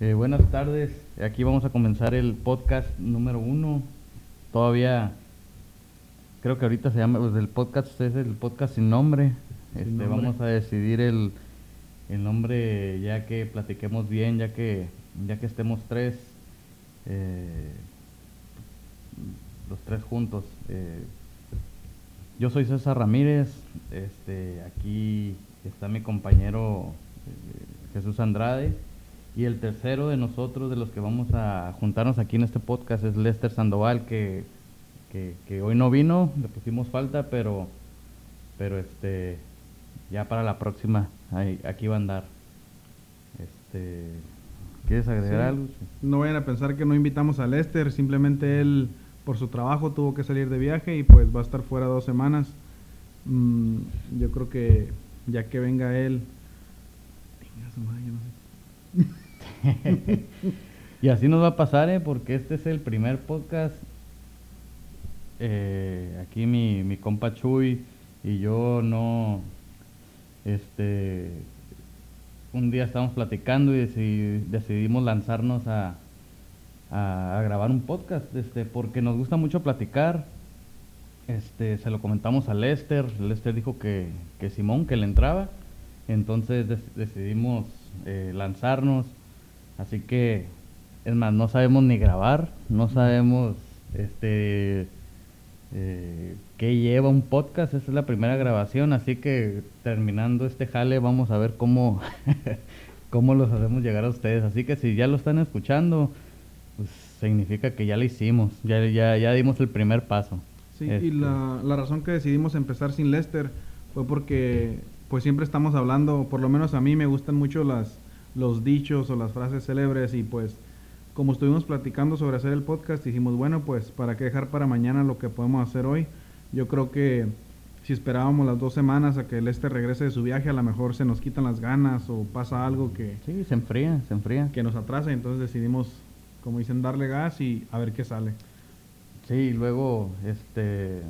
Eh, buenas tardes, aquí vamos a comenzar el podcast número uno. Todavía, creo que ahorita se llama, pues el podcast es el podcast sin nombre. Este, nombre. Vamos a decidir el, el nombre ya que platiquemos bien, ya que, ya que estemos tres, eh, los tres juntos. Eh, yo soy César Ramírez, este, aquí está mi compañero eh, Jesús Andrade y el tercero de nosotros, de los que vamos a juntarnos aquí en este podcast, es Lester Sandoval, que, que, que hoy no vino, le pusimos falta, pero, pero este, ya para la próxima, ahí- aquí va a andar. Este, ¿Quieres agregar Sí. algo? No vayan a pensar que no invitamos a Lester, simplemente él por su trabajo tuvo que salir de viaje y pues va a estar fuera dos semanas. Mm, yo creo que ya que venga él... Venga, su madre, yo no sé. Y así nos va a pasar, ¿eh? Porque este es el primer podcast. Eh, aquí mi, compa Chuy y yo no. Este. Un día estábamos platicando y decidi- decidimos lanzarnos a, grabar un podcast, este, porque nos gusta mucho platicar. Este, se lo comentamos a Lester. Lester dijo que, que Simón, que le entraba. Entonces decidimos eh, lanzarnos. Así que, es más, no sabemos ni grabar, no sabemos este eh, qué lleva un podcast, esta es la primera grabación, así que terminando este jale vamos a ver cómo, cómo los hacemos llegar a ustedes. Así que si ya lo están escuchando, pues significa que ya lo hicimos, ya, ya, ya dimos el primer paso. Sí, y Este, la, la razón que decidimos empezar sin Lester fue porque pues siempre estamos hablando, por lo menos a mí me gustan mucho las, los dichos o las frases célebres y pues como estuvimos platicando sobre hacer el podcast dijimos bueno pues para qué dejar para mañana lo que podemos hacer hoy. Yo creo que si esperábamos las dos semanas a que Lester regrese de su viaje a lo mejor se nos quitan las ganas o pasa algo que, Sí, se enfría, se enfría. que nos atrasa y entonces decidimos como dicen darle gas y a ver qué sale. Sí, y luego, este,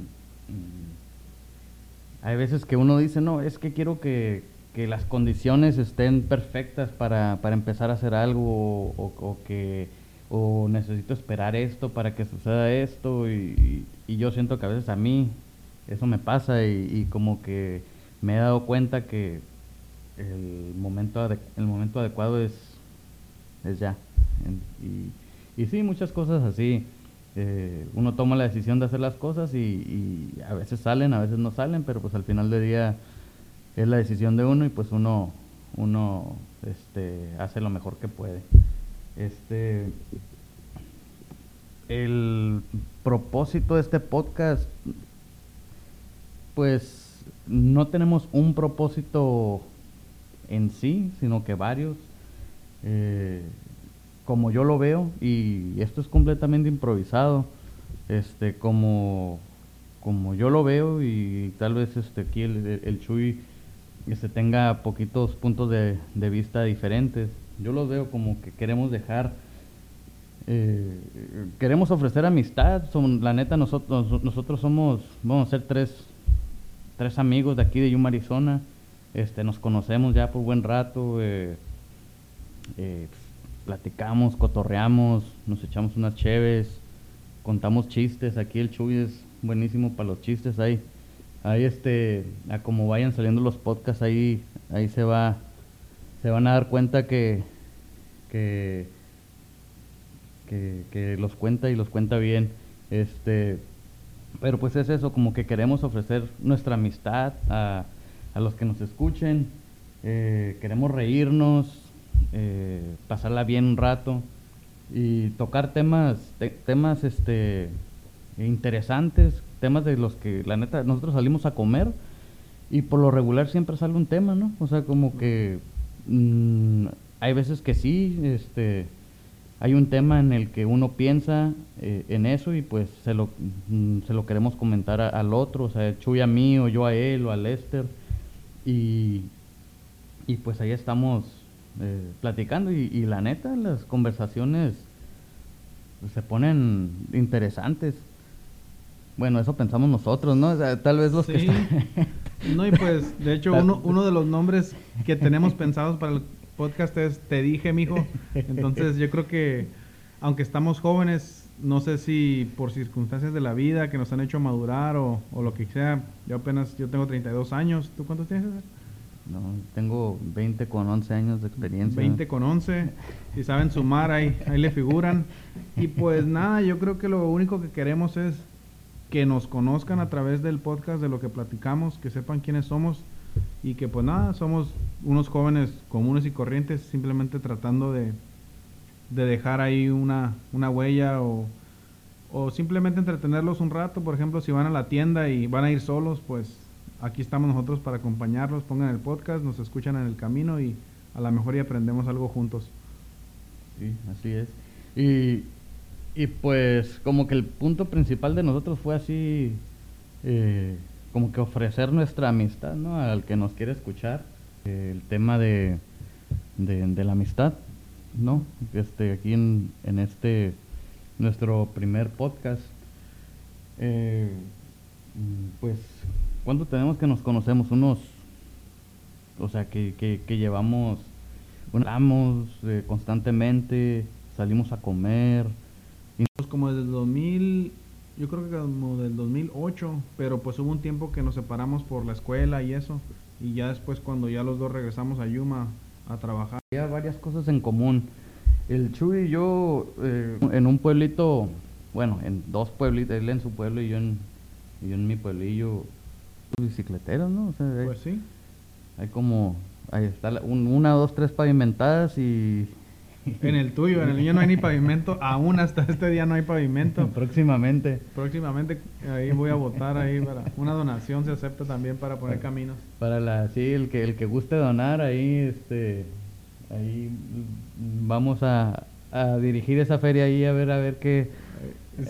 mm, hay veces que uno dice, no, es que quiero que, que las condiciones estén perfectas para, para empezar a hacer algo o, que o necesito esperar esto para que suceda esto y, y- yo siento que a veces a mí eso me pasa y, como que me he dado cuenta que el momento, el momento adecuado es, es ya. Y, y sí, muchas cosas así. eh, uno toma la decisión de hacer las cosas y, y a veces salen, a veces no salen, pero pues al final del día es la decisión de uno y pues uno, uno este, hace lo mejor que puede. Este, el propósito de este podcast, pues no tenemos un propósito en sí, sino que varios. Eh, como yo lo veo, y esto es completamente improvisado, este, como, como yo lo veo, y tal vez este, aquí el, Chuy este, tenga poquitos puntos de, de vista diferentes. Yo los veo como que queremos dejar, eh, queremos ofrecer amistad. La neta, nosotros, nosotros somos, vamos a ser tres, tres amigos de aquí de Yuma, Arizona. Este, nos conocemos ya por buen rato. eh, eh, platicamos, cotorreamos, nos echamos unas cheves, contamos chistes. Aquí el Chuy es buenísimo para los chistes. Ahí, ahí este, a como vayan saliendo los podcasts, ahí, ahí se va, se van a dar cuenta que, que, que, los cuenta y los cuenta bien. Este, pero pues es eso, como que queremos ofrecer nuestra amistad a, a los que nos escuchen. eh, queremos reírnos, eh, pasarla bien un rato y tocar temas, te- temas este, interesantes, temas de los que la neta nosotros salimos a comer y por lo regular siempre sale un tema, ¿no? O sea, como que mm, hay veces que sí, este, hay un tema en el que uno piensa eh, en eso y pues se lo, mm, se lo queremos comentar al otro, o sea, Chuy a mí o yo a él o a Lester y, y pues ahí estamos eh, platicando y, la neta las conversaciones se ponen interesantes. Bueno, eso pensamos nosotros, ¿no? O sea, tal vez los que están... No, y pues, de hecho, uno, uno de los nombres que tenemos pensados para el, podcast es Te dije, mijo. Entonces yo creo que, aunque estamos jóvenes, no sé si por circunstancias de la vida que nos han hecho madurar o, o lo que sea, yo apenas, yo tengo 32 años. ¿Tú cuántos tienes? No, tengo 20 con 11 años de experiencia. 20 con 11. Si saben sumar, ahí, ahí le figuran. Y pues nada, yo creo que lo único que queremos es que nos conozcan a través del podcast de lo que platicamos, que sepan quiénes somos y que pues nada, somos unos jóvenes comunes y corrientes simplemente tratando de, de dejar ahí una, una huella o, o simplemente entretenerlos un rato, por ejemplo, si van a la tienda y van a ir solos, pues aquí estamos nosotros para acompañarlos, pongan el podcast, nos escuchan en el camino y a lo mejor y aprendemos algo juntos. Sí, así es. Y, y pues como que el punto principal de nosotros fue así, eh, como que ofrecer nuestra amistad, ¿no? Al que nos quiere escuchar, eh, el tema de, de, la amistad, ¿no? Este, aquí en, en este, nuestro primer podcast, eh, pues ¿Cuánto tenemos que nos conocemos? Unos, o sea, que, que, que llevamos, hablamos eh, constantemente, salimos a comer. Y... Pues como desde el 2000, yo creo que como del 2008, pero pues hubo un tiempo que nos separamos por la escuela y eso, y ya después cuando ya los dos regresamos a Yuma a trabajar. Había varias cosas en común. El Chuy y yo eh, en un pueblito, bueno, en dos pueblitos, él en su pueblo y yo en, y yo en mi pueblillo, bicicleteros, ¿no? O sea, hay, Pues sí. hay como, ahí está, la- un- una, dos, tres pavimentadas y En el tuyo, en el mío no hay ni pavimento, aún hasta este día no hay pavimento. próximamente Próximamente ahí voy a votar ahí para una donación se acepta también para poner caminos. para la, sí, el que, el que guste donar ahí, este, ahí vamos a, a dirigir esa feria ahí a ver, a ver qué,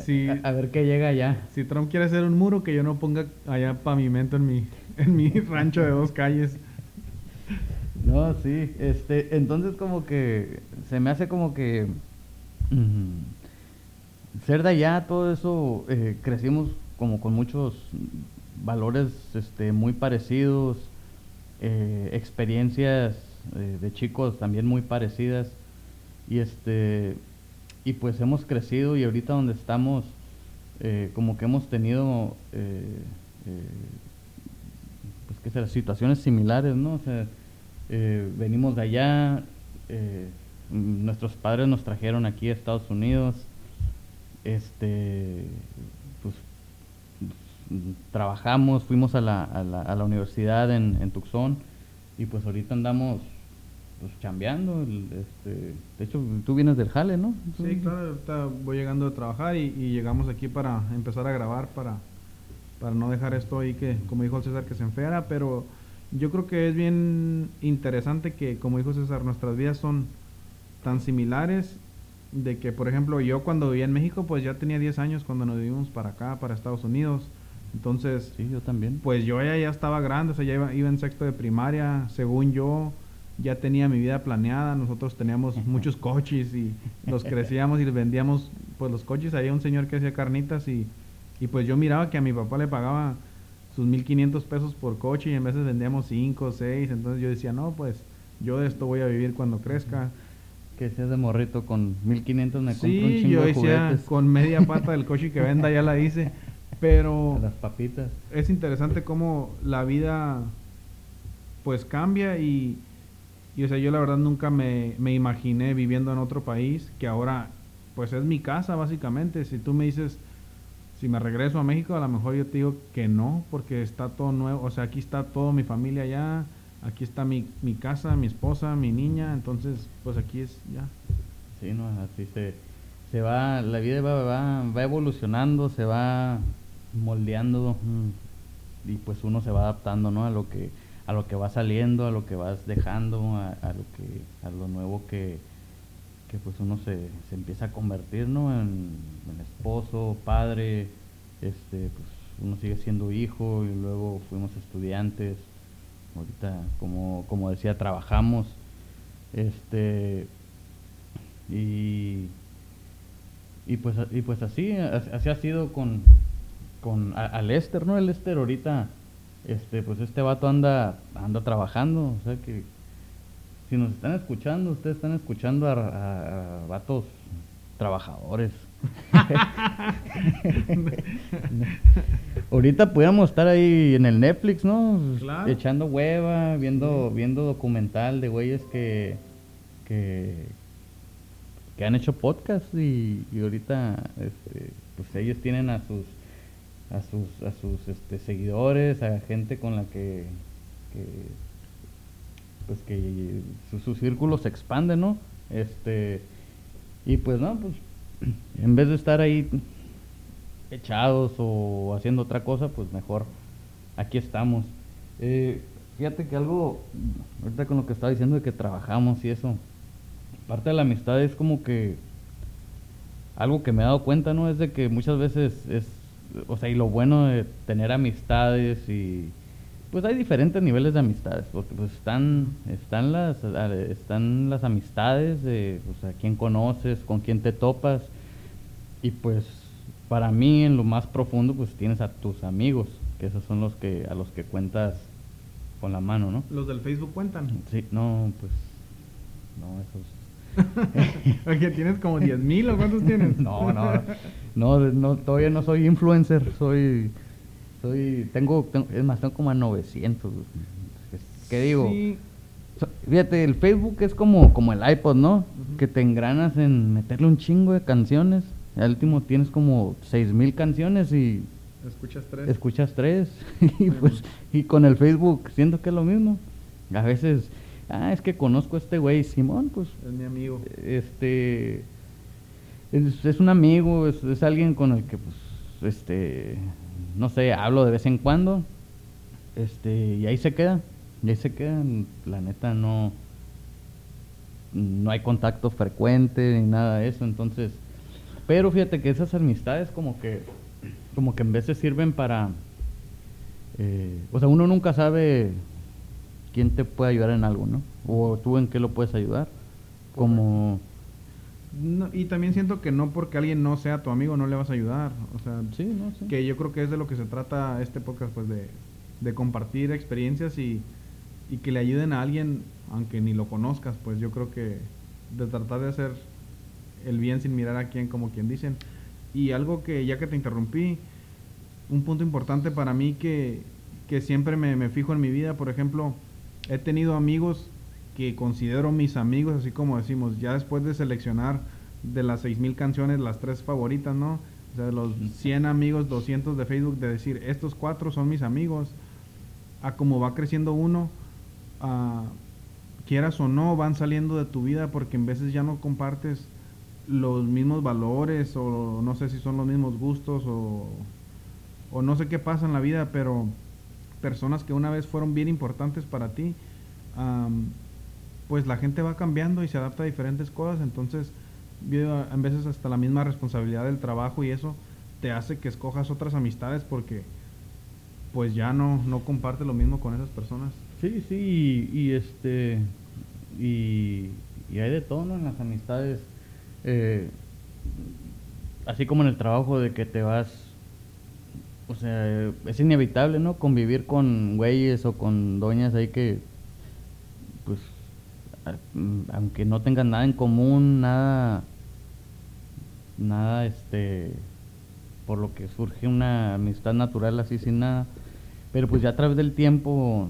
Si, a, a ver qué llega allá. si Trump quiere hacer un muro, que yo no ponga allá pavimento en mi, en mi rancho de dos calles. No, sí, este, entonces como que se me hace como que mm, ser de allá, todo eso, eh, crecimos como con muchos valores este, muy parecidos, eh, experiencias eh, de chicos también muy parecidas y este y pues hemos crecido y ahorita donde estamos eh, como que hemos tenido pues qué será situaciones similares no o sea eh, venimos de allá eh, nuestros padres nos trajeron aquí a Estados Unidos este pues trabajamos fuimos a la, a la, a la universidad en, en Tucson y pues ahorita andamos pues chambeando este de hecho tú vienes del jale no Sí, claro, ahorita voy llegando de trabajar y, llegamos aquí para empezar a grabar, para, para no dejar esto ahí que, como dijo el César, que se enfriara, pero yo creo que es bien interesante que, como dijo César, nuestras vidas son tan similares, de que, por ejemplo, yo cuando vivía en México, pues ya tenía 10 años cuando nos vivimos para acá, para Estados Unidos, entonces, sí yo también. pues yo ya, ya estaba grande, o sea, ya iba, iba en sexto de primaria, según yo, ya tenía mi vida planeada, nosotros teníamos muchos coches y los crecíamos y les vendíamos pues los coches, había un señor que hacía carnitas y, y pues yo miraba que a mi papá le pagaba sus 1500 pesos por coche y en veces vendíamos 5 o 6, entonces yo decía, no, pues yo de esto voy a vivir cuando crezca. que seas de morrito con 1500 me compro un Sí, chingo yo de decía, juguetes con media pata del coche que venda ya la hice, pero... las papitas es interesante cómo la vida pues cambia y, y, o sea, yo la verdad nunca me, me imaginé viviendo en otro país que ahora pues es mi casa básicamente. Si tú me dices si me regreso a México, a lo mejor yo te digo que no, porque está todo nuevo, o sea, aquí está toda mi familia ya, aquí está mi, mi casa, mi esposa, mi niña, entonces pues aquí es ya. Sí, no, así se, se va, la vida va, va, va evolucionando, se va moldeando mm, y pues uno se va adaptando, ¿no? A lo que, a lo que va saliendo, a lo que vas dejando, a, a lo que, a lo nuevo que, que pues uno se, se empieza a convertir, ¿no? En, esposo, padre, este, pues uno sigue siendo hijo y luego fuimos estudiantes, ahorita como, como decía, trabajamos, este, y, y pues y pues así as- así ha sido con con a, no el Lester ahorita este pues este vato anda anda trabajando o sea que si nos están escuchando, ustedes están escuchando a, a, a vatos trabajadores. Ahorita pudiéramos estar ahí en el Netflix, ¿no? Claro. Echando hueva, viendo, viendo documental de güeyes que, que, que han hecho podcast y, y ahorita este, pues ellos tienen a sus a sus a sus este, seguidores, a gente con la que, que pues que su, su círculo se expande, ¿no? Este y pues no, pues en vez de estar ahí echados o haciendo otra cosa, pues mejor aquí estamos. Eh, fíjate que algo, ahorita con lo que estaba diciendo de que trabajamos y eso, parte de la amistad es como que algo que me he dado cuenta, ¿no? Es de que muchas veces es, o sea, y lo bueno de tener amistades y pues hay diferentes niveles de amistades, porque pues están, están las, están las amistades de pues, a quién conoces, con quién te topas, y pues para mí en lo más profundo pues tienes a tus amigos, que esos son los que a los que cuentas con la mano, ¿no? ¿Los del Facebook cuentan? Sí, no, pues no, esos Porque tienes como 10 mil o cuántos tienes? no, no, no, no, todavía no soy influencer, soy, soy, tengo, tengo es más, tengo como a 900. ¿Qué digo? Sí. Fíjate, el Facebook es como, como el iPod, ¿no? Que te engranas en meterle un chingo de canciones. Al último tienes como 6000 canciones y Escuchas tres. escuchas tres. y pues, y con el Facebook siento que es lo mismo. A veces, ah, es que conozco a este güey, Simón, pues, Es mi amigo. este, es, es un amigo, es, es alguien con el que, pues, este, no sé, hablo de vez en cuando. Este, y ahí se queda. Y ahí se queda. La neta no, no hay contacto frecuente ni nada de eso. Entonces, pero fíjate que esas amistades como que, como que en veces sirven para, eh, o sea, uno nunca sabe quién te puede ayudar en algo, ¿no? O tú en qué lo puedes ayudar. Como, No, y también siento que no porque alguien no sea tu amigo no le vas a ayudar. O sea, sí, no que yo creo que es de lo que se trata este podcast, pues de, de compartir experiencias y, y que le ayuden a alguien, aunque ni lo conozcas, pues yo creo que de tratar de hacer el bien sin mirar a quién, como quien dicen. Y algo que, ya que te interrumpí, un punto importante para mí que, que siempre me, me fijo en mi vida, por ejemplo, he tenido amigos que considero mis amigos, así como decimos, ya después de seleccionar de las 6.000 canciones, las tres favoritas, ¿no? O sea, de los 100 amigos, 200 de Facebook, de decir, estos cuatro son mis amigos, a como va creciendo uno, a, quieras o no, van saliendo de tu vida porque en veces ya no compartes los mismos valores o no sé si son los mismos gustos o, o no sé qué pasa en la vida, pero personas que una vez fueron bien importantes para ti, pues la gente va cambiando y se adapta a diferentes cosas, entonces yo, en veces hasta la misma responsabilidad del trabajo y eso te hace que escojas otras amistades porque pues ya no, no comparte lo mismo con esas personas. Sí, sí, y, este, y, y hay de todo, ¿no? En las amistades, eh, así como en el trabajo de que te vas, o sea, es inevitable, ¿no? Convivir con güeyes o con doñas ahí que, a- aunque no tengan nada en común, nada, nada, este, por lo que surge una amistad natural así sin nada, pero pues ya a través del tiempo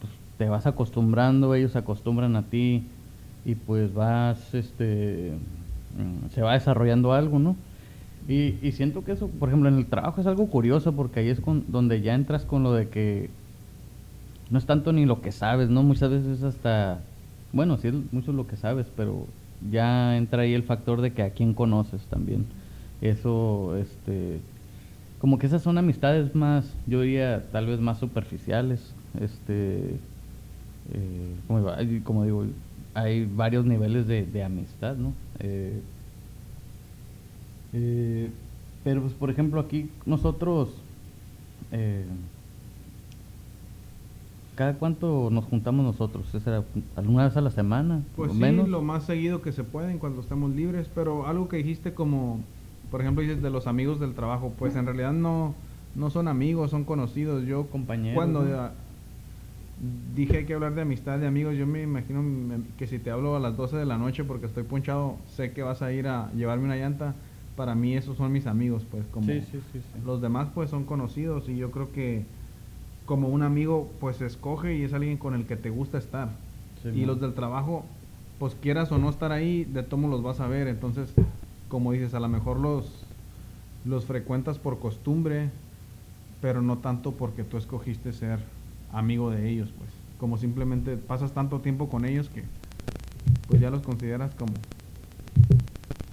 pues, te vas acostumbrando, ellos se acostumbran a ti y pues vas, este, mm, se va desarrollando algo, ¿no? Y, y siento que eso, por ejemplo, en el trabajo es algo curioso porque ahí es con, donde ya entras con lo de que no es tanto ni lo que sabes, ¿no? Muchas veces hasta, bueno, sí es mucho lo que sabes, pero ya entra ahí el factor de que a quién conoces también. Eso, este, como que esas son amistades más, yo diría, tal vez más superficiales. Este, eh, como, digo, hay- varios niveles de, de amistad, ¿no? Eh, eh, pero, pues, por ejemplo, aquí nosotros, eh, ¿cada cuánto nos juntamos nosotros? ¿Es ¿Alguna vez a la semana? Pues ¿O sí, menos? lo más seguido que se pueden cuando estamos libres, pero algo que dijiste como, por ejemplo, dices de los amigos del trabajo, pues en realidad no, no son amigos, son conocidos. Yo Compañeros, cuando ¿no? ya- dije que hablar de amistad, de amigos. Yo me imagino que si te hablo a las 12 de la noche porque estoy ponchado, sé que vas a ir a llevarme una llanta. Para mí esos son mis amigos, pues como Sí, sí, sí, sí. los demás pues son conocidos y yo creo que como un amigo pues se escoge y es alguien con el que te gusta estar. Sí, y man. los del trabajo, pues quieras o no estar ahí, de tomo los vas a ver. Entonces, como dices, a lo mejor los, los frecuentas por costumbre, pero no tanto porque tú escogiste ser amigo de ellos, pues. Como simplemente pasas tanto tiempo con ellos que pues ya los consideras como...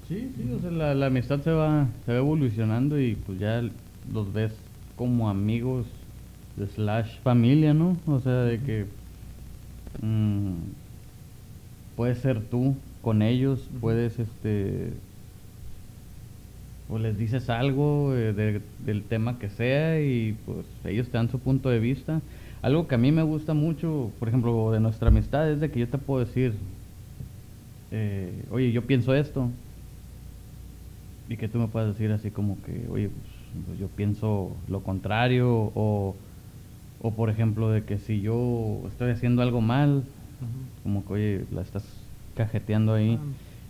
Sí, sí, o sea, la, la amistad se va, se va evolucionando y pues ya los ves como amigos slash familia, ¿no? O sea, de que mm, puedes ser tú con ellos, puedes, este, o les dices algo eh, de- del tema que sea y pues ellos te dan su punto de vista. Algo que a mí me gusta mucho, por ejemplo, de nuestra amistad es de que yo te puedo decir, eh, oye, yo pienso esto, y que tú me puedas decir así como que, oye, pues, pues yo pienso lo contrario, o, o por ejemplo, de que si yo estoy haciendo algo mal, como que, oye, la estás cajeteando ahí.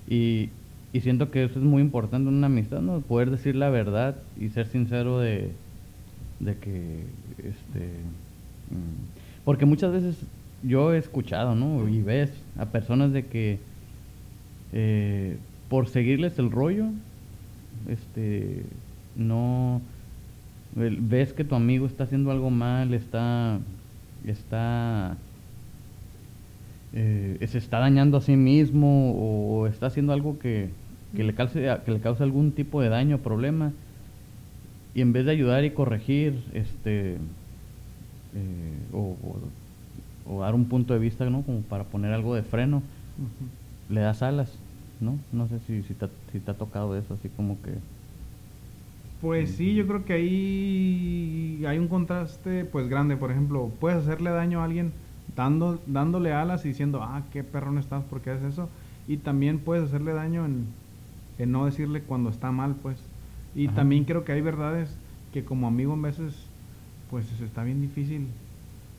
Y, y siento que eso es muy importante en una amistad, ¿no? Poder decir la verdad y ser sincero de, de que, este, mm, porque muchas veces yo he escuchado, ¿no? Y ves a personas de que eh, por seguirles el rollo, este, no, ves que tu amigo está haciendo algo mal, está, está, eh, se está dañando a sí mismo o, está haciendo algo que, que le cause, que le cause algún tipo de daño o problema y en vez de ayudar y corregir este eh, o, o- o dar un punto de vista no como para poner algo de freno le das alas no no sé si, si, te, si te ha tocado eso así como que Pues sí, yo creo que ahí hay un contraste pues grande. Por ejemplo, puedes hacerle daño a alguien dando, dándole alas y diciendo, ah, qué perrón estás, ¿por qué haces eso? Y también puedes hacerle daño en, en no decirle cuando está mal, pues. Y Ajá. también creo que hay verdades que como amigo en veces, pues está bien difícil.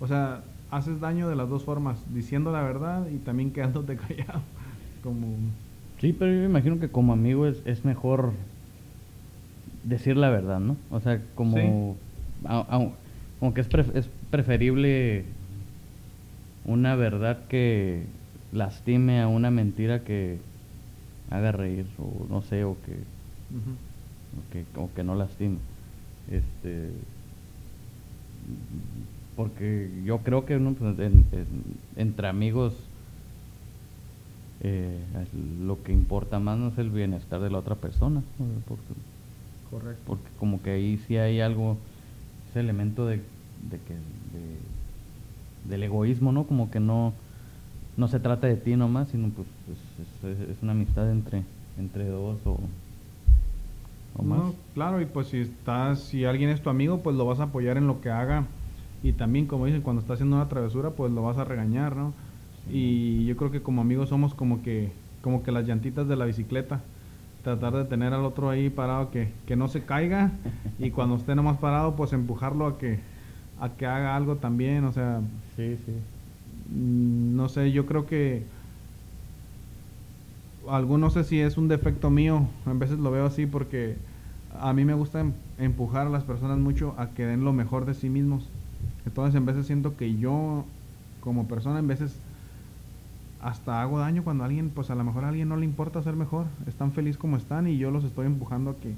O sea, haces daño de las dos formas, diciendo la verdad y también quedándote callado. Como... sí pero yo me imagino que como amigo es, es mejor decir la verdad no o sea como Sí. a- a- como que es, pref- es preferible una verdad que lastime a una mentira que haga reír o no sé o que o que, o que no lastime. Este, porque yo creo que ¿no? Pues, en- en- entre amigos eh, lo que importa más no es el bienestar de la otra persona, ¿no? porque, Correcto. porque como que ahí sí hay algo, ese elemento de, de que de- del egoísmo, ¿no? Como que no no se trata de ti nomás, sino pues es, es- es una amistad entre entre dos o, o más. No, claro, y pues si estás, si alguien es tu amigo, pues lo vas a apoyar en lo que haga. Y también, como dicen, cuando está haciendo una travesura, pues lo vas a regañar, ¿no? Y yo creo que como amigos somos como que, como que las llantitas de la bicicleta. Tratar de tener al otro ahí parado que, que no se caiga. y cuando esté nomás parado, pues empujarlo a que, a que haga algo también. O sea, Sí, sí. Mm, no sé, yo creo que algún no sé si es un defecto mío, a veces lo veo así porque a mí me gusta em- empujar a las personas mucho a que den lo mejor de sí mismos. Entonces, en veces siento que yo como persona en veces hasta hago daño cuando alguien, pues a lo mejor a alguien no le importa ser mejor, están feliz como están y yo los estoy empujando a que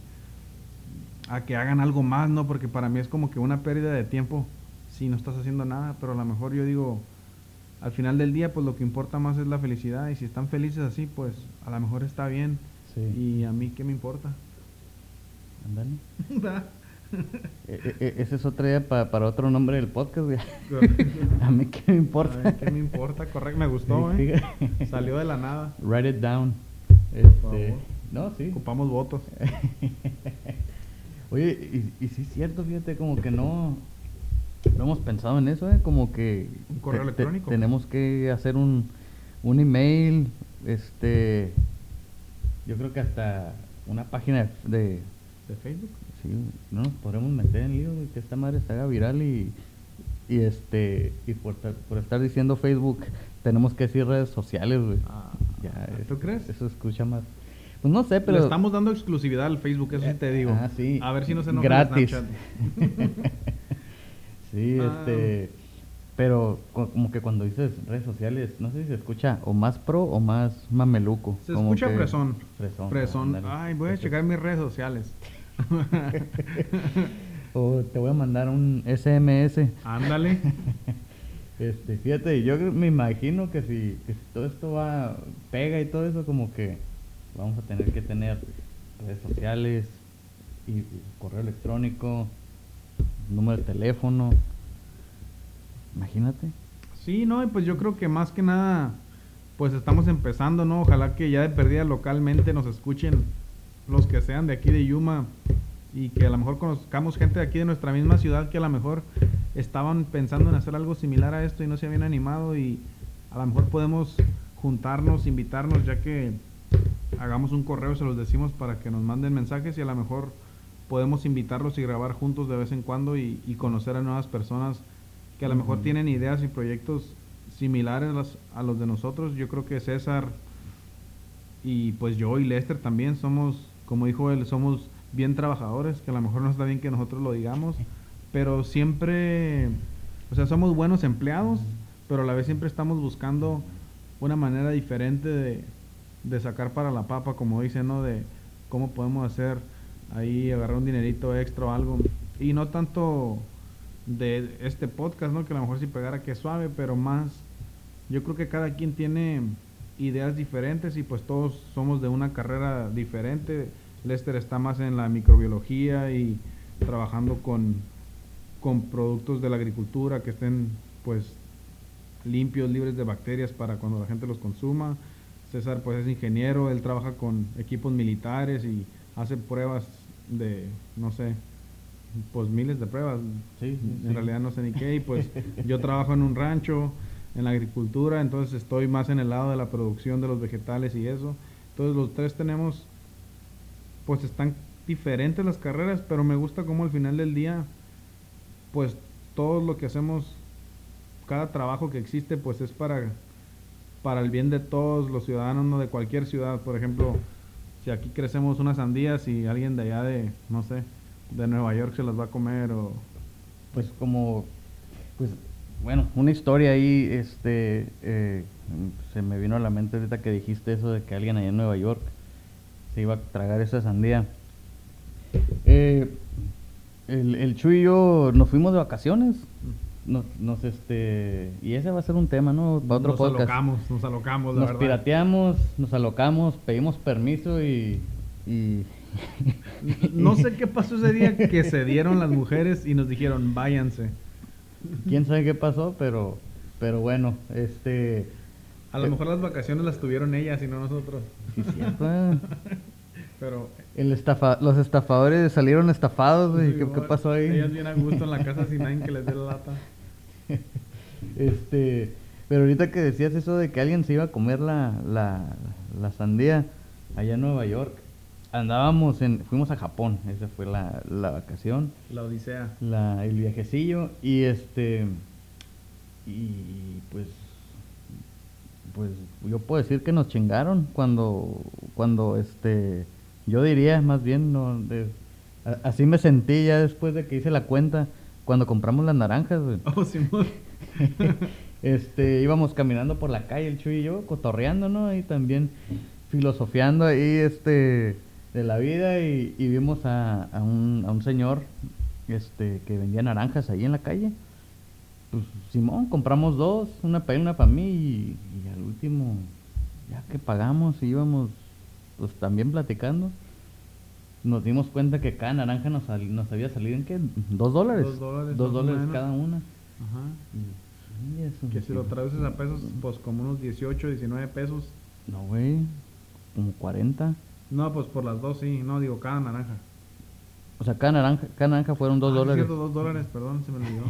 a que hagan algo más, ¿no? Porque para mí es como que una pérdida de tiempo si no estás haciendo nada, pero a lo mejor yo digo, al final del día, pues lo que importa más es la felicidad y si están felices así, pues a lo mejor está bien. Sí. Y a mí, ¿qué me importa? Ándale. E- e- e- ese es otra idea pa- para otro nombre del podcast, güey. A mí qué me importa. Ay, ¿Qué me importa? Correcto, me gustó, Sí, ¿eh? Salió de la nada. Write it down. Este, no, sí. Ocupamos votos. Oye, y, y sí es cierto, fíjate, como que no, no hemos pensado en eso, ¿eh? Como que... Un correo te- te- electrónico. tenemos que hacer un, un email, este... Yo creo que hasta una página de- ¿De Facebook? Sí, no nos podremos meter en lío, güey, que esta madre se haga viral y... Y este, y por, estar- por estar diciendo Facebook, tenemos que decir redes sociales, güey. Ah, Ya, ¿Tú crees? Eso escucha más. Pues no sé, pero. Le estamos dando exclusividad al Facebook, eso sí te digo. Ah, sí. A ver si no se el Gratis. Sí, Ah. este. Pero co- como que cuando dices redes sociales, no sé si se escucha o más pro o más mameluco. Se como escucha que- fresón. Fresón. Fresón. Ay, voy a checar mis redes sociales. O te voy a mandar un SMS. Ándale. Este, fíjate, yo me imagino que si, que si todo esto va, pega y todo eso, como que vamos a tener que tener redes sociales y, y correo electrónico, número de teléfono. Imagínate. Sí, no, y pues yo creo que más que nada, pues estamos empezando, ¿no? Ojalá que ya de perdida localmente nos escuchen los que sean de aquí de Yuma y que a lo mejor conozcamos gente de aquí de nuestra misma ciudad que a lo mejor estaban pensando en hacer algo similar a esto y no se habían animado y a lo mejor podemos juntarnos, invitarnos, ya que hagamos un correo, se los decimos para que nos manden mensajes y a lo mejor podemos invitarlos y grabar juntos de vez en cuando y, y conocer a nuevas personas que a lo mejor tienen ideas y proyectos similares a los- a los de nosotros. Yo creo que César y pues yo y Lester también somos, como dijo él, somos bien trabajadores, que a lo mejor no está bien que nosotros lo digamos, pero siempre, o sea, somos buenos empleados, pero a la vez siempre estamos buscando una manera diferente de, de sacar para la papa, como dicen, ¿no? De cómo podemos hacer ahí, agarrar un dinerito extra o algo. Y no tanto de este podcast, ¿no? Que a lo mejor si pegara que es suave, pero más, yo creo que cada quien tiene ideas diferentes y pues todos somos de una carrera diferente. Lester está más en la microbiología y trabajando con, con productos de la agricultura que estén pues limpios, libres de bacterias para cuando la gente los consuma. César pues es ingeniero, él trabaja con equipos militares y hace pruebas de, no sé, pues miles de pruebas. Sí, sí, en sí. realidad no sé ni qué. Y pues yo trabajo en un rancho, en la agricultura, entonces estoy más en el lado de la producción de los vegetales y eso. Entonces los tres tenemos, pues están diferentes las carreras, pero me gusta como al final del día, pues todo lo que hacemos, cada trabajo que existe, pues es para, para el bien de todos los ciudadanos, no de cualquier ciudad. Por ejemplo, si aquí crecemos unas sandías y alguien de allá de, no sé, de Nueva York se las va a comer o... Pues como, pues, bueno, una historia ahí, este, eh, se me vino a la mente ahorita que dijiste eso de que alguien allá en Nueva York se iba a tragar esa sandía. Eh, el, el Chuy y yo nos fuimos de vacaciones, nos, nos, este, y ese va a ser un tema, ¿no? Para otro nos podcast. alocamos, nos alocamos, la Nos verdad. pirateamos, nos alocamos, pedimos permiso y... y No sé qué pasó ese día que se dieron las mujeres y nos dijeron, váyanse. quién sabe qué pasó, pero, pero bueno, este... A lo mejor las vacaciones las tuvieron ellas y no nosotros. sí, cierto, eh. Pero... El estafa, los estafadores salieron estafados, güey. ¿Qué, pasó ahí? Ellas bien a gusto en la casa sin nadie que les dé la lata. Este, pero ahorita que decías eso de que alguien se iba a comer la, la, la sandía allá en Nueva York, andábamos en, fuimos a Japón, esa fue la, la vacación, La odisea. la, el viajecillo y este, y pues, pues yo puedo decir que nos chingaron cuando, cuando este, yo diría más bien, no, de- a- así me sentí ya después de que hice la cuenta cuando compramos las naranjas, güey. Oh, este, íbamos caminando por la calle, el Chuy y yo, cotorreando, ¿no? Y también filosofiando ahí, este, de la vida y, y vimos a, a un, a un señor, este, que vendía naranjas ahí en la calle. Pues, Simón, compramos dos, una para él, una para mí y, y al último, ya que pagamos y íbamos, pues también platicando, nos dimos cuenta que cada naranja nos, sal- nos había salido en qué, dos dólares. Dos dólares, Dos dólares menos. cada una. Ajá. Y- y eso, Que si lo traduces a pesos, pues como unos 18, 19 pesos. No, güey. Como 40. No, pues por las dos sí. No, digo, cada naranja. O sea, cada naranja, cada naranja fueron 2 Ah, sí, dólares. cierto, dos dólares, perdón, se me olvidó.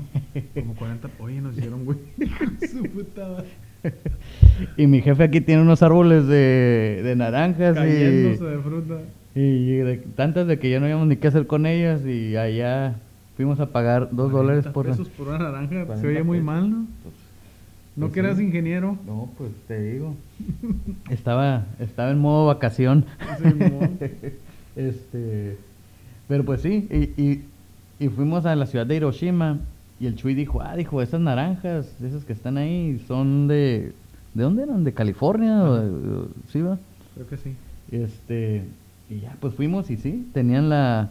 Como 40. Oye, nos hicieron, güey. Su puta. Y mi jefe aquí tiene unos árboles de, de naranjas Cayéndose y, de fruta. y de- tantas de que ya no habíamos ni qué hacer con ellas y allá fuimos a pagar dos dólares por... pesos por una naranja, se 40 oye muy pesos. mal, ¿no? Pues, No pues que eras sí. ingeniero. No, pues te digo. estaba, estaba en modo vacación. Simón. este, pero pues sí, y, y, y fuimos a la ciudad de Hiroshima y el Chuy dijo, ah, dijo, esas naranjas, esas que están ahí, son de, ¿de dónde eran? ¿De California? o de- o- ¿Sí va? Creo que sí. Este, y ya, pues fuimos y sí, tenían la,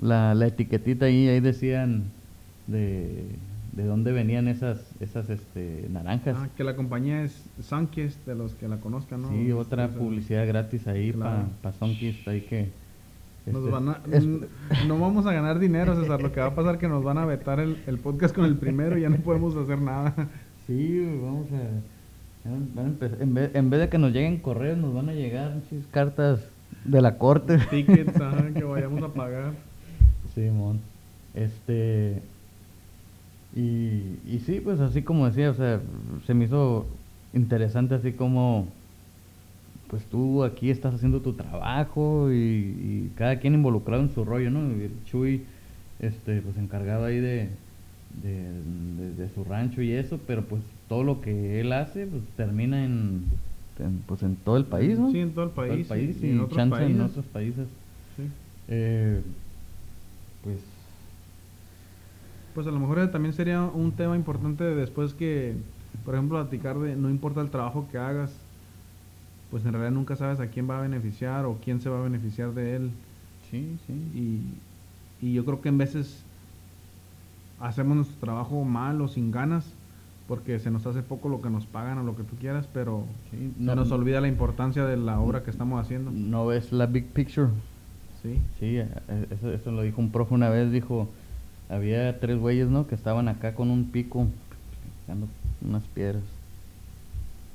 la, la etiquetita ahí, ahí decían de, de dónde venían esas, esas este, naranjas. Ah, que la compañía es Sunkist, de los que la conozcan, ¿no? Sí, otra publicidad gratis ahí Claro. para pa Sunkist, ahí que... Nos este, van a- es- no vamos a ganar dinero, César. Lo que va a pasar es que nos van a vetar el, el podcast con el primero y ya no podemos hacer nada. Sí, vamos a... van a- van a empezar- en, vez, en vez de que nos lleguen correos, nos van a llegar cartas de la corte. Tickets, ajá, que vayamos a pagar. Simón. Este. Y, y sí, pues así como decía, o sea, se me hizo interesante así como. Pues tú aquí estás haciendo tu trabajo y, y cada quien involucrado en su rollo, ¿no? Y el Chuy, este, pues encargado ahí de, de, de- de su rancho y eso, pero pues todo lo que él hace, pues termina en, en, pues en todo el país, ¿no? Sí, en todo el país. país y, y, en otros chance países. en otros países. Sí. Eh, pues Pues a lo mejor también sería un tema importante después que, por ejemplo, platicar de no importa el trabajo que hagas, pues en realidad nunca sabes a quién va a beneficiar o quién se va a beneficiar de él. sí, sí. Y, y yo creo que en veces hacemos nuestro trabajo mal o sin ganas porque se nos hace poco lo que nos pagan o lo que tú quieras, pero Sí, se nos olvida la importancia de la obra que estamos haciendo. No ves la big picture. Sí, Sí, eh, eh, eso, eso lo dijo un profe una vez, dijo, había tres güeyes, ¿no? Que estaban acá con un pico, picando unas piedras.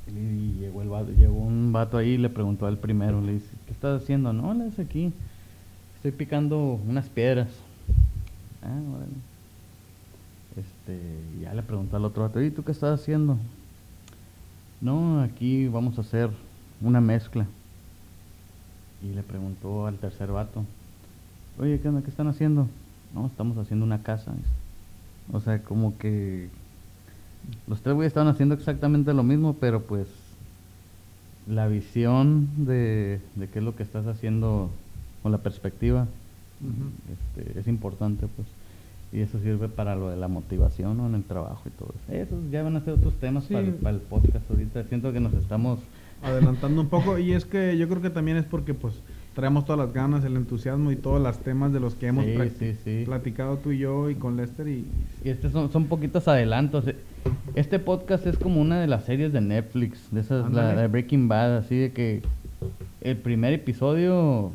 Y, llegó, el vato- llegó un vato ahí y le preguntó al primero, le dice, ¿qué estás haciendo? No, le dice aquí, estoy picando unas piedras. Ah, órale. Este, ya le preguntó al otro vato, ¿y tú qué estás haciendo? No, aquí vamos a hacer una mezcla. Y le preguntó al tercer vato, oye, ¿qué onda? ¿Qué están haciendo? No, estamos haciendo una casa. O sea, como que los tres güeyes estaban haciendo exactamente lo mismo, pero pues la visión de, de qué es lo que estás haciendo con la perspectiva este, es importante, pues. Y eso sirve para lo de la motivación ¿no? en el trabajo y todo eso. Esos ya van a ser otros temas Sí. para, para el podcast ahorita. Siento que nos estamos... adelantando un poco y es que yo creo que también es porque pues traemos todas las ganas, el entusiasmo y todos los temas de los que hemos Sí, practi- sí, sí. platicado tú y yo y con Lester y Y estos son, son poquitos adelantos. Este podcast es como una de las series de Netflix, de esas, la, de Breaking Bad, así de que el primer episodio,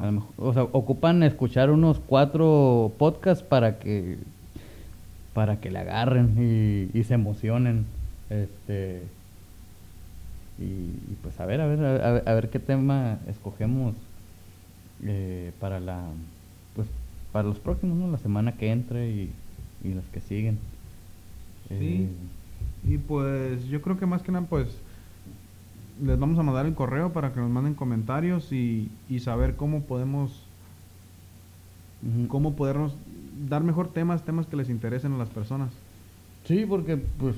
a lo mejor- o sea, ocupan escuchar unos cuatro podcasts para que para que le agarren y, y se emocionen. Este y, y pues a ver, a ver, a, a ver- a ver qué tema escogemos eh, para la pues para los próximos, ¿no? La semana que entre y, y las que siguen. Sí. Eh, y pues yo creo que más que nada pues les vamos a mandar el correo para que nos manden comentarios y, y saber cómo podemos cómo podernos dar mejor temas, temas que les interesen a las personas. Sí, porque pues,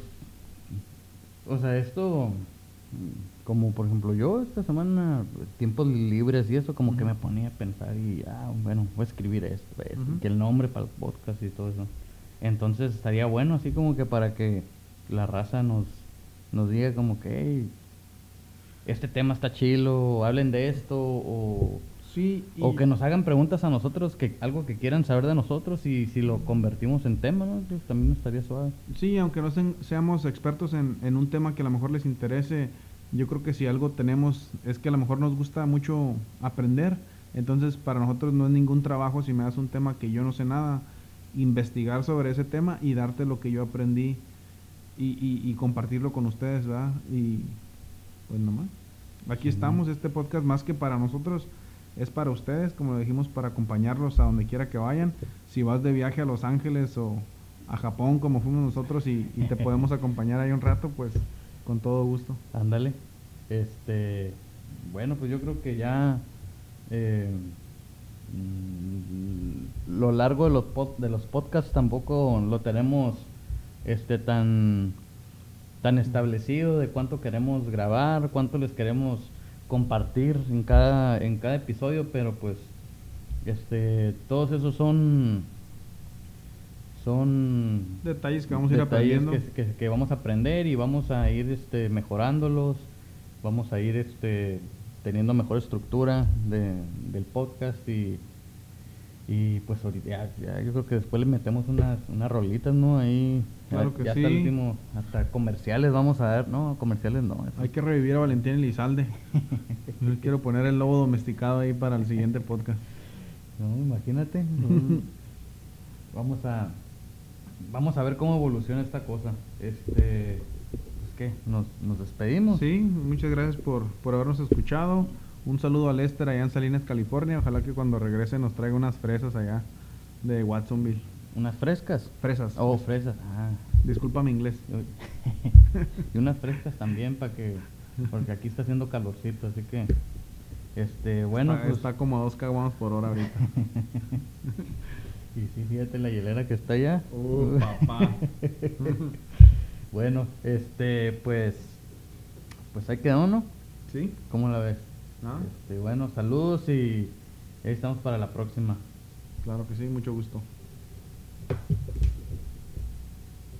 o sea, esto, como por ejemplo yo esta semana, tiempos libres y eso, como que me ponía a pensar y, ah, bueno, voy a escribir esto, esto, que el nombre para el podcast y todo eso. Entonces estaría bueno así como que para que la raza nos, nos diga como que, "Hey, este tema está chilo, hablen de esto, o... Sí, y- O que nos hagan preguntas a nosotros, que algo que quieran saber de nosotros y si lo convertimos en tema, ¿no? Pues también estaría suave. Sí, aunque no seamos expertos en, en un tema que a lo mejor les interese, yo creo que si algo tenemos es que a lo mejor nos gusta mucho aprender, entonces para nosotros no es ningún trabajo si me das un tema que yo no sé nada, investigar sobre ese tema y darte lo que yo aprendí y, y- y compartirlo con ustedes, ¿verdad? Y pues nomás. Aquí Sí. estamos, este podcast más que para nosotros es para ustedes, como lo dijimos, para acompañarlos a donde quiera que vayan. Si vas de viaje a Los Ángeles o a Japón como fuimos nosotros y, y te podemos acompañar ahí un rato, pues con todo gusto. Ándale. Este, bueno, pues yo creo que ya eh, mm, lo largo de los pod- de los podcasts tampoco lo tenemos este tan tan establecido de cuánto queremos grabar, cuánto les queremos compartir en cada en cada episodio, pero pues este todos esos son son Detalles que vamos a ir aprendiendo. que, que- que vamos a aprender y vamos a ir este, mejorándolos, vamos a ir este, teniendo mejor estructura de- del podcast y, y pues ahorita ya, ya yo creo que después le metemos unas, unas rolitas, ¿no? Ahí ya- Claro que ya hasta el sí. último, hasta comerciales vamos a ver, no, comerciales no. Hay que revivir a Valentín Elizalde. Yo quiero poner el lobo domesticado ahí para el siguiente podcast. No, imagínate. no. vamos a vamos a ver cómo evoluciona esta cosa. Este, pues, ¿qué? Nos, nos despedimos. Sí, muchas gracias por, por habernos escuchado. Un saludo a Lester allá en Salinas, California. Ojalá que cuando regrese nos traiga unas fresas allá de Watsonville. Unas frescas. Fresas. Oh, fresas. Ah. Disculpa mi inglés. y unas frescas también para que porque aquí está haciendo calorcito, así que este, bueno, está, pues está como a dos caguamas por hora ahorita. y sí, fíjate la hielera que está allá. Uh, papá. bueno, este, pues pues ahí quedó, ¿no? ¿Sí? ¿Cómo la ves? Este, bueno, saludos y ahí estamos para la próxima. Claro que sí, mucho gusto.